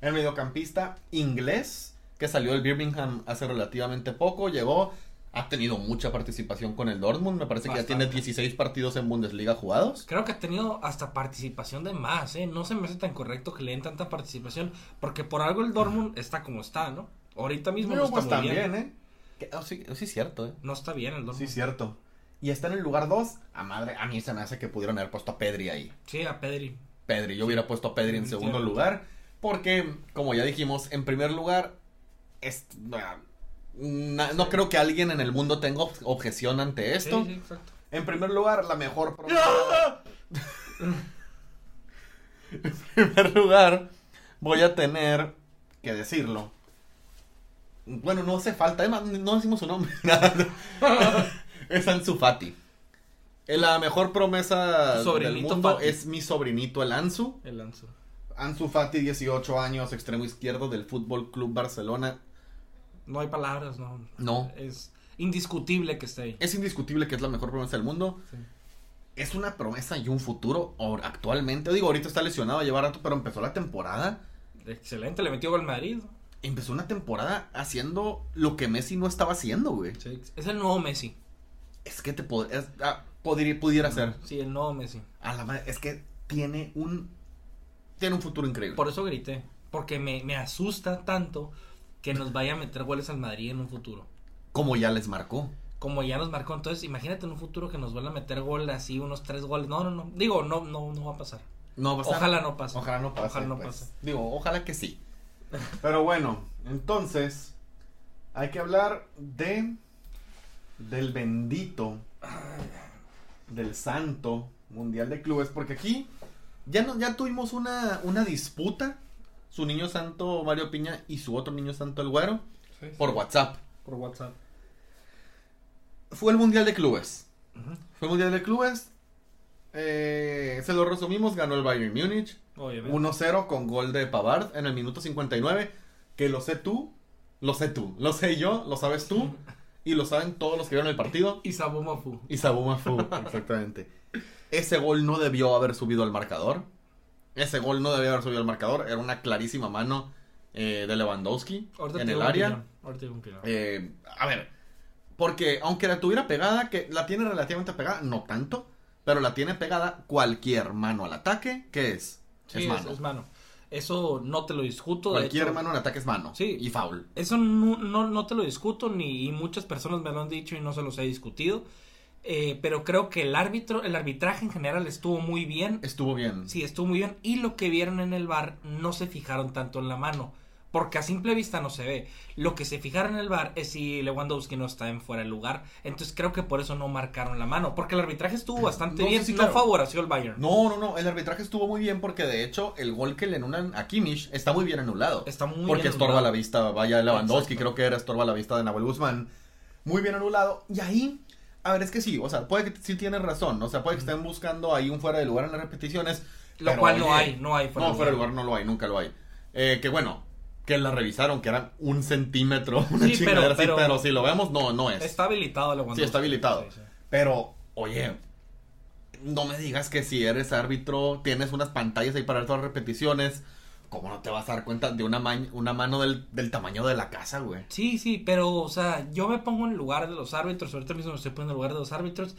El mediocampista inglés, que salió del Birmingham hace relativamente poco, llegó, ha tenido mucha participación con el Dortmund. Me parece que ya tiene Bastante. 16 partidos en Bundesliga jugados. Creo que ha tenido hasta participación de más, ¿eh? No se me hace tan correcto que le den tanta participación, porque por algo el Dortmund está como está, ¿no? Ahorita mismo Pero no está pues muy bien. también, ¿eh? Que- oh, sí, sí, cierto, ¿eh? No está bien el Dortmund. Sí, cierto. Y está en el lugar 2. A madre, a mí se me hace que pudieron haber puesto a Pedri ahí. Sí, a Pedri. Pedri, yo hubiera puesto a Pedri en segundo lugar. Porque, como ya dijimos, en primer lugar, es, no creo que alguien en el mundo tenga ob- objeción ante esto. Sí, sí, exacto. En primer lugar, la mejor promesa. (laughs) en primer lugar, voy a tener que decirlo. Bueno, no hace falta, además, no decimos su nombre. (laughs) (laughs) es Ansu Fati. Eh, La mejor promesa del mundo Fati. es mi sobrinito, el Ansu. El Ansu. Ansu Fati, 18 años, extremo izquierdo del Fútbol Club Barcelona. No hay palabras, no. No. Es indiscutible que esté ahí. Es indiscutible que es la mejor promesa del mundo. Sí. es una promesa y un futuro actualmente. Digo, ahorita está lesionado, lleva rato, pero empezó la temporada. Excelente, le metió gol al Madrid. Empezó una temporada haciendo lo que Messi no estaba haciendo, güey. Sí, Es el nuevo Messi. Es que te pod- es- ah, podría, pudiera ser. Sí, el nuevo Messi. A la madre, es que tiene un tiene un futuro increíble. Por eso grité. Porque me, me asusta tanto que nos vaya a meter goles al Madrid en un futuro. Como ya les marcó. Como ya nos marcó. Entonces, imagínate en un futuro que nos vuelva a meter gol así, unos tres goles. No, no, no. Digo, no, no, no va a pasar. No va a pasar. Ojalá no pase. Ojalá no pase. Ojalá no pues. pase. Digo, ojalá que sí. (laughs) Pero bueno, entonces hay que hablar de del bendito del santo mundial de clubes porque aquí ya no ya tuvimos una una disputa su niño santo Mario Piña y su otro niño santo el güero por WhatsApp. Por WhatsApp. Fue el mundial de clubes. Fue el mundial de clubes. Eh, se lo resumimos, ganó el Bayern Múnich. Obviamente. 1-0 con gol de Pavard en el minuto 59. Que lo sé tú, lo sé tú, lo sé yo, lo sabes tú. (laughs) Y lo saben todos los que vieron el partido. Y Sabu Mafu. Y Sabuma Fu, exactamente. Ese gol no debió haber subido al marcador. Ese gol no debió haber subido al marcador. Era una clarísima mano eh, de Lewandowski Ahorita en el área. Ahorita. Eh, a ver, porque aunque la tuviera pegada, que la tiene relativamente pegada, no tanto, pero la tiene pegada cualquier mano al ataque, ¿qué es? Sí, es es, mano. es mano. Eso no te lo discuto. Cualquier hecho, mano en ataque es mano. Sí. Y foul. Eso no, no, no te lo discuto, ni y muchas personas me lo han dicho y no se los he discutido. Eh, pero creo que el árbitro, el arbitraje en general estuvo muy bien. Estuvo bien. Sí, estuvo muy bien. Y lo que vieron en el bar no se fijaron tanto en la mano. Porque a simple vista no se ve. Lo que se fijaron en el bar es si Lewandowski no está en fuera de lugar. Entonces creo que por eso no marcaron la mano. Porque el arbitraje estuvo bastante No, sí, bien. sí, no claro. favoreció al Bayern. No, no, no. El arbitraje estuvo muy bien porque de hecho el gol que le anulan a Kimmich está muy bien anulado. Está muy porque bien estorba anulado. la vista, vaya Lewandowski, Exacto. creo que era estorba la vista de Nahuel Guzmán. Muy bien anulado. Y ahí, a ver, es que sí, o sea, puede que sí tienes razón. O sea, puede que estén buscando ahí un fuera de lugar en las repeticiones. Lo cual no hay, no hay fuera no, de fuera de lugar. lugar no lo hay, nunca lo hay. Eh, que bueno, que la revisaron, que eran un centímetro, (laughs) una Sí, pero- así, pero, pero- si lo vemos, no, no es. Está habilitado Lewandowski. Sí, está habilitado. Sí, sí. Pero, oye, no me digas que si eres árbitro, tienes unas pantallas ahí para ver todas las repeticiones. ¿Cómo no te vas a dar cuenta de una, ma- una mano del, del tamaño de la casa, güey? Sí, sí, pero, o sea, yo me pongo en el lugar de los árbitros, ahorita mismo me estoy poniendo en el lugar de los árbitros,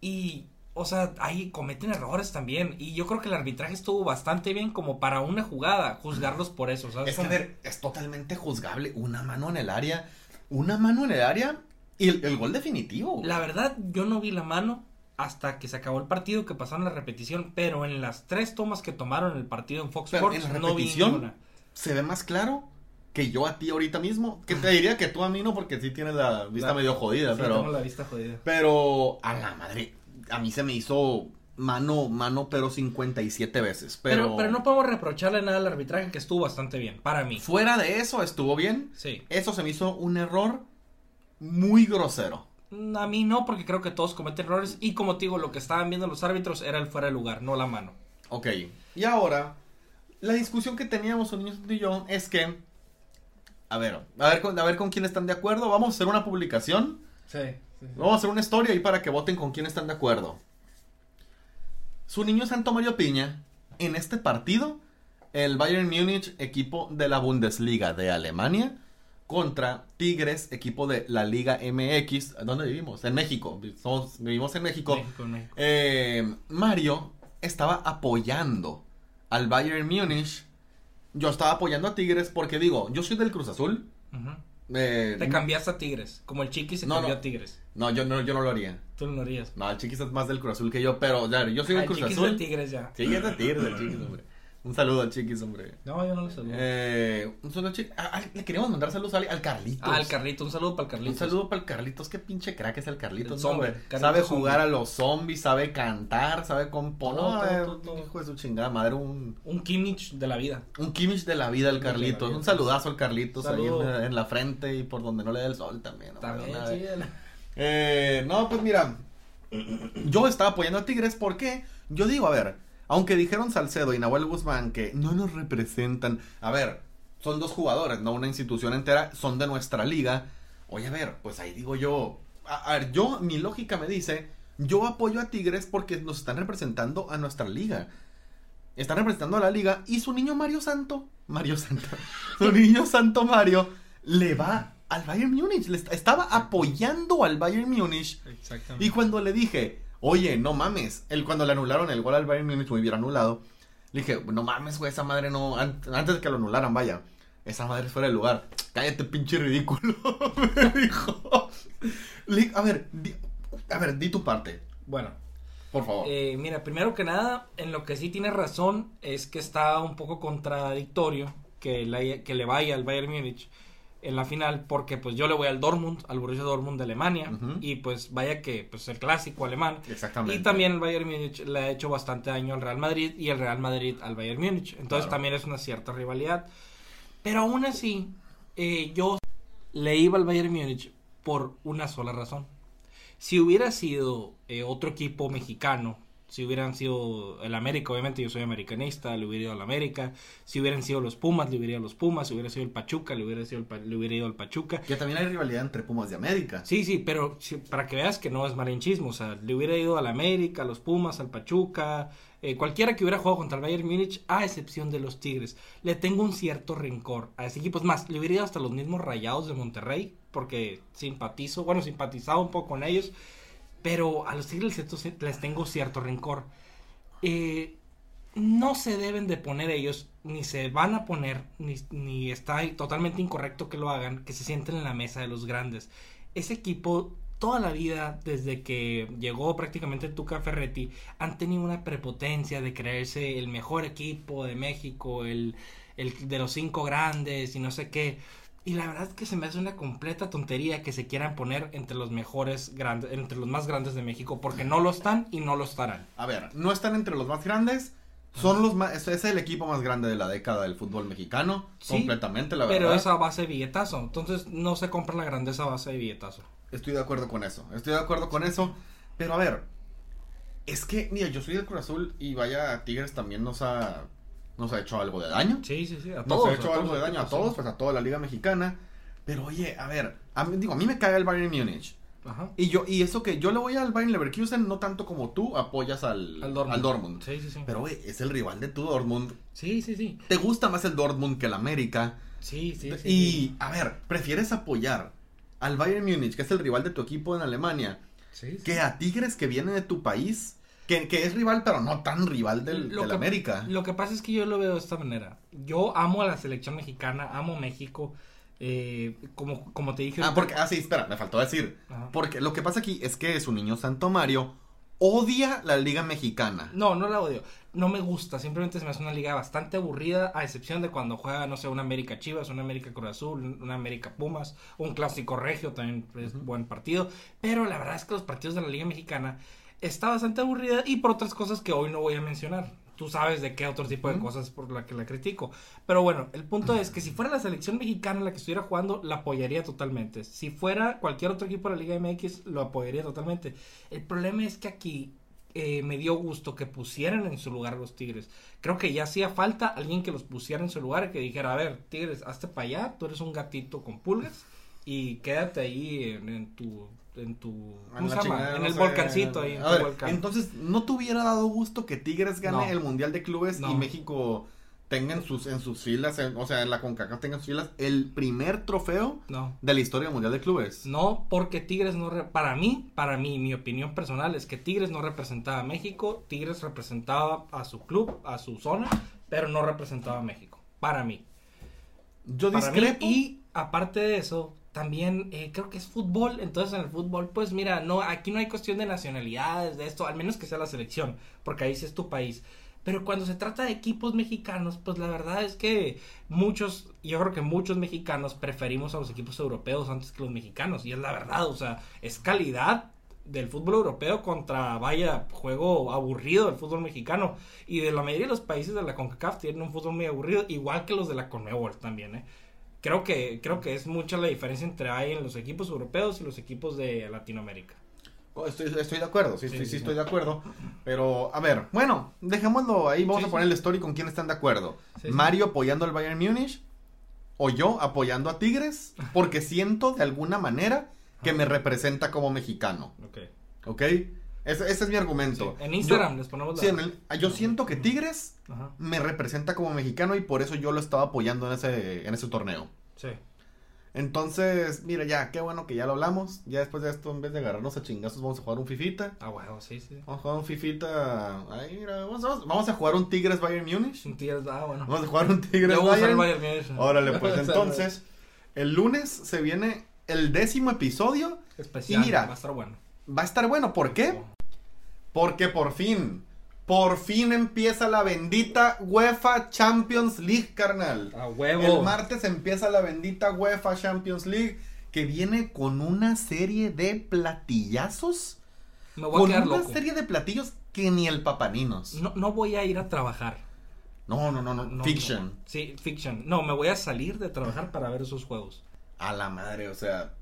y, o sea, ahí cometen errores también, y yo creo que el arbitraje estuvo bastante bien como para una jugada, juzgarlos por eso, ¿sabes? Es que, a ver, es totalmente juzgable. Una mano en el área, una mano en el área y el, el gol definitivo. La verdad, yo no vi la mano hasta que se acabó el partido, que pasaron la repetición, pero en las tres tomas que tomaron el partido en Fox Pero Sports, en la no vi ninguna. Se ve más claro que yo a ti ahorita mismo. Que te diría que tú a mí no, porque sí tienes la vista La- medio jodida, Sí, pero. tengo la vista jodida. Pero a la madre, a mí se me hizo mano, mano, pero 57 veces. Pero, Pero, pero no podemos reprocharle nada al arbitraje que estuvo bastante bien, para mí. fuera de eso estuvo bien. Sí. Eso se me hizo un error muy grosero. Mm, A mí no, porque creo que todos cometen errores. Y como te digo, lo que estaban viendo los árbitros era el fuera de lugar, no la mano. Ok, y ahora, la discusión que teníamos un niño y yo es que, a ver, a ver, con- a ver con quién están de acuerdo. Vamos a hacer una publicación. Sí. Vamos a hacer una historia ahí para que voten con quién están de acuerdo. Su niño Santo Mario Piña, en este partido, el Bayern Múnich, equipo de la Bundesliga de Alemania, contra Tigres, equipo de la Liga MX. ¿Dónde vivimos? En México. Somos- vivimos en México. México, México. Eh, Mario estaba apoyando al Bayern Múnich. Yo estaba apoyando a Tigres porque digo, yo soy del Cruz Azul. Eh, Te cambiaste a Tigres, como el Chiqui se No, cambió no. a Tigres. No, yo no, yo no lo haría. Tú no lo harías. No, el Chiquis es más del Cruz Azul que yo, pero ya, yo soy del el Cruz Azul. de Tigres ya. Sí, es de Tigres, el Chiquis, hombre. Un saludo al Chiquis, hombre. No, yo no lo saludo. Eh, un saludo al Chiquis. Ah, le queríamos mandar saludos al, al Carlitos. ah, el Carlito, un saludo para el Carlitos. Un saludo para el Carlitos, qué pinche crack es el Carlitos, El ¿no, zombie, hombre. Carlitos sabe zombie. jugar a los zombies, sabe cantar, sabe componer. No, hijo de su chingada madre, un, Un Kimmich de la vida. un Kimmich de la vida el Carlitos. Un saludazo al Carlitos ahí Saludo. en, en la frente y por donde no le dé el sol también. hombre, También, sí. Eh, no, pues mira, yo estaba apoyando a Tigres porque yo digo, a ver, aunque dijeron Salcedo y Nahuel Guzmán que no nos representan, a ver, son dos jugadores, no una institución entera, son de nuestra liga. Oye, a ver, pues ahí digo yo, a ver, yo, mi lógica me dice, yo apoyo a Tigres porque nos están representando a nuestra liga. Están representando a la liga y su niño Mario Santo, Mario Santo, (laughs) su niño Santo Mario le va al Bayern Múnich, le estaba apoyando al Bayern Múnich. Exactamente. y cuando le dije, oye, no mames, el, cuando le anularon el gol al Bayern Múnich, muy bien anulado, le dije, no mames, güey, esa madre no, an- antes de que lo anularan, vaya, esa madre es fuera de lugar, cállate, pinche ridículo, (laughs) me dijo. Le- a ver, di, a ver, di tu parte, Bueno, por favor. eh, mira, primero que nada, en lo que sí tiene razón es que está un poco contradictorio que, la- que le vaya al Bayern Múnich en la final, porque pues yo le voy al Dortmund, al Borussia Dortmund de Alemania, y pues vaya que pues el clásico alemán. Exactamente. Y también el Bayern Múnich le ha hecho bastante daño al Real Madrid y el Real Madrid al Bayern Múnich. Entonces Claro. también es una cierta rivalidad. Pero aún así, eh, yo le iba al Bayern Múnich por una sola razón. Si hubiera sido eh, otro equipo mexicano, si hubieran sido el América, obviamente yo soy americanista, le hubiera ido al América. Si hubieran sido los Pumas, le hubiera ido a los Pumas. Si hubiera sido el Pachuca, le hubiera, sido el Pa- le hubiera ido al Pachuca. Que también hay rivalidad entre Pumas de América. Sí, sí, pero sí, para que veas que no es malinchismo, o sea, le hubiera ido al América, a los Pumas, al Pachuca, eh, cualquiera que hubiera jugado contra el Bayern Múnich, a excepción de los Tigres. Le tengo un cierto rencor a ese equipo. Es más, le hubiera ido hasta los mismos Rayados de Monterrey, porque simpatizo, bueno, simpatizaba un poco con ellos, pero a los Tigres les tengo- cierto rencor. Eh, no se deben de poner ellos, ni se van a poner, ni, ni está totalmente incorrecto que lo hagan, que se sienten en la mesa de los grandes. Ese equipo, toda la vida, desde que llegó prácticamente Tuca Ferretti, han tenido una prepotencia de creerse el mejor equipo de México, el, el de los cinco grandes y no sé qué. Y la verdad es que se me hace una completa tontería que se quieran poner entre los mejores grandes, entre los más grandes de México, porque no lo están y no lo estarán. A ver, no están entre los más grandes. Son los más, es, el equipo más grande de la década del fútbol mexicano. Sí, completamente, la verdad. Pero es a base de billetazo. Entonces no se compra la grandeza a base de billetazo. Estoy de acuerdo con eso. Estoy de acuerdo con eso. Pero a ver, es que, mira, yo soy del Cruz Azul y vaya, Tigres también nos ha, nos ha hecho algo de daño. Sí, sí, sí. A Nos todos. ha hecho algo todos de daño a todos, pues a toda la Liga Mexicana. Pero oye, a ver, a mí, digo, a mí me caga el Bayern Múnich. Ajá. Y yo, y eso que yo le voy al Bayern Leverkusen, no tanto como tú apoyas al, Al Dortmund. al Dortmund. Sí, sí, sí. Pero oye, es el rival de tu Dortmund. Sí, sí, sí. ¿Te gusta más el Dortmund que el América? Sí, sí, sí. y, a ver, ¿prefieres apoyar al Bayern Múnich, que es el rival de tu equipo en Alemania, Sí, sí. que a Tigres que viene de tu país? Que, que es rival, pero no tan rival del, Lo del que- América. Lo que pasa es que yo lo veo de esta manera. Yo amo a la selección mexicana, amo México. eh, como, como te dije. Ah, porque, ah, sí, espera, me faltó decir. Ajá. Porque lo que pasa aquí es que su niño Santo Mario odia la Liga Mexicana. No, no la odio. No me gusta. Simplemente se me hace una liga bastante aburrida, a excepción de cuando juega, no sé, una América Chivas, una América Cruz Azul, una América Pumas, un Clásico Regio, también es buen partido. Pero la verdad es que los partidos de la Liga Mexicana está bastante aburrida y por otras cosas que hoy no voy a mencionar. Tú sabes de qué otro tipo de cosas por la que la critico. Pero bueno, el punto es que si fuera la selección mexicana la que estuviera jugando, la apoyaría totalmente. Si fuera cualquier otro equipo de la Liga MX, lo apoyaría totalmente. El problema es que aquí eh, me dio gusto que pusieran en su lugar los Tigres. Creo que ya hacía falta alguien que los pusiera en su lugar y que dijera, a ver, Tigres, hazte para allá, tú eres un gatito con pulgas y quédate ahí en tu en tu ¿cómo se llama? en el volcancito ahí en tu volcán. entonces no te hubiera dado gusto que Tigres gane el mundial de clubes y México tenga en sus en sus filas o sea en la Concacaf tenga en sus filas el primer trofeo de la historia del mundial de clubes no porque Tigres no para mí para mí mi opinión personal es que Tigres no representaba a México Tigres representaba a su club a su zona pero no representaba a México para mí. Yo discrepo. y aparte de eso también eh, creo que es fútbol, entonces en el fútbol, pues mira, no, aquí no hay cuestión de nacionalidades, de esto, al menos que sea la selección, porque ahí sí es tu país. Pero cuando se trata de equipos mexicanos, pues la verdad es que muchos, yo creo que muchos mexicanos preferimos a los equipos europeos antes que los mexicanos, y es la verdad, o sea, es calidad del fútbol europeo contra, vaya, juego aburrido del fútbol mexicano. Y de la mayoría de los países de la CONCACAF tienen un fútbol muy aburrido, igual que los de la CONMEBOL también, ¿eh? Creo que, creo que es mucha la diferencia entre hay en los equipos europeos y los equipos de Latinoamérica. Oh, estoy, estoy de acuerdo, sí, sí, sí, estoy de acuerdo. Pero, a ver, bueno, dejémoslo ahí, vamos a poner el story con quién están de acuerdo. Mario apoyando al Bayern Múnich o yo apoyando a Tigres porque siento de alguna manera que me representa como mexicano. Ok. ¿Ok? Ese, es mi argumento. en Instagram les ponemos la... yo siento que Tigres me representa como mexicano y por eso yo lo estaba apoyando en ese, en ese torneo. Sí. Entonces, mira, ya, qué bueno que ya lo hablamos. Ya después de esto, en vez de agarrarnos a chingazos, vamos a jugar un Fifita. Ah, bueno, sí, sí. Vamos a jugar un Fifita. Ahí, mira, vamos, a jugar un Tigres Bayern Munich. Un Tigres, ah, bueno. Vamos a jugar un Tigres Bayern. Bayern Munich. Órale, (laughs) pues entonces, el lunes se viene el décimo episodio. Especial. Y mira, va a estar bueno. Va a estar bueno, ¿por qué? Porque por fin, por fin empieza la bendita UEFA Champions League, carnal. A huevo. El martes empieza la bendita UEFA Champions League que viene con una serie de platillazos. Me voy a quedar una serie de platillos que ni el papaninos. No, no voy a ir a trabajar. No, no, no, no. fiction. Sí, fiction. No, me voy a salir de trabajar para ver esos juegos. A la madre, o sea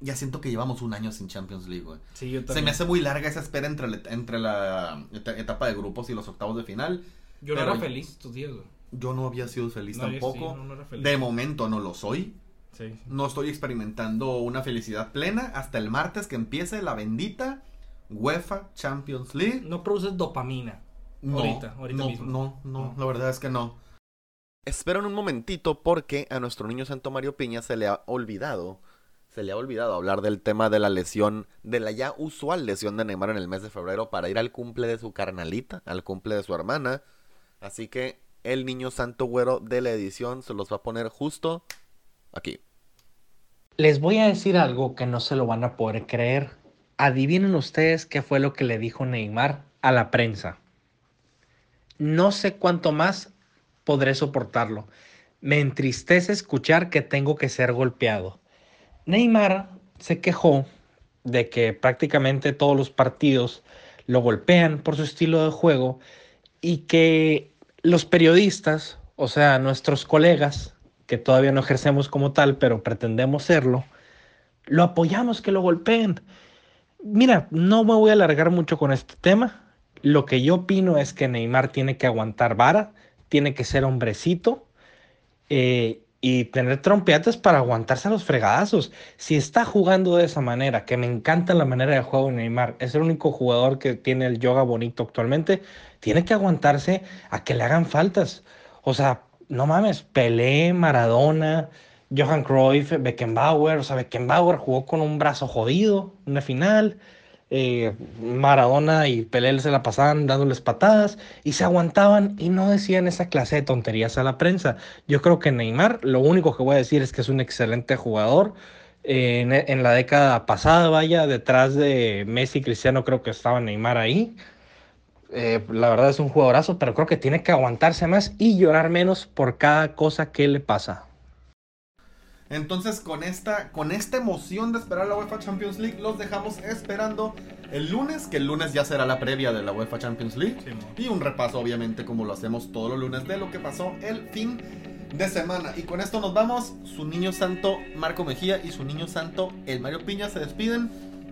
ya siento que llevamos un año sin Champions League, güey. Sí, yo también. Se me hace muy larga esa espera entre, entre la etapa de grupos y los octavos de final. Yo no era feliz estos días, güey. Yo no había sido feliz tampoco. De momento no lo soy. Sí, No estoy experimentando una felicidad plena hasta el martes que empiece la bendita UEFA Champions League. No produces dopamina. No, ahorita, ahorita no, mismo. No, no, la verdad es que no. Esperen un momentito porque a nuestro niño Santo Mario Piña se le ha olvidado se le ha olvidado hablar del tema de la lesión, de la ya usual lesión de Neymar en el mes de febrero para ir al cumple de su carnalita, al cumple de su hermana. Así que el niño santo güero de la edición se los va a poner justo aquí. Les voy a decir algo que no se lo van a poder creer. Adivinen ustedes qué fue lo que le dijo Neymar a la prensa. No sé cuánto más podré soportarlo. Me entristece escuchar que tengo que ser golpeado. Neymar se quejó de que prácticamente todos los partidos lo golpean por su estilo de juego y que los periodistas, o sea, nuestros colegas, que todavía no ejercemos como tal, pero pretendemos serlo, lo apoyamos que lo golpeen. Mira, no me voy a alargar mucho con este tema. Lo que yo opino es que Neymar tiene que aguantar vara, tiene que ser hombrecito eh, y tener trompetas para aguantarse los fregadazos. Si está jugando de esa manera, que me encanta la manera de juego de Neymar, es el único jugador que tiene el yoga bonito actualmente, tiene que aguantarse a que le hagan faltas. O sea, no mames, Pelé, Maradona, Johan Cruyff, Beckenbauer, o sea, Beckenbauer jugó con un brazo jodido, una final. Eh, Maradona y Pelé se la pasaban dándoles patadas y se aguantaban y no decían esa clase de tonterías a la prensa. Yo creo que Neymar, lo único que voy a decir es que es un excelente jugador, en, la década pasada, vaya, detrás de Messi y Cristiano creo que estaba Neymar ahí. Eh, la verdad es un jugadorazo, pero creo que tiene que aguantarse más y llorar menos por cada cosa que le pasa. Entonces, con esta, con esta emoción de esperar la UEFA Champions League, los dejamos esperando el lunes, que el lunes ya será la previa de la UEFA Champions League. y un repaso, obviamente, como lo hacemos todos los lunes, de lo que pasó el fin de semana. Y con esto nos vamos. Su niño santo Marco Mejía y su niño santo el Mario Piña se despiden.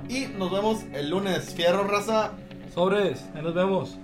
Y nos vemos el lunes. Fierro, raza. Sobres, ahí nos vemos.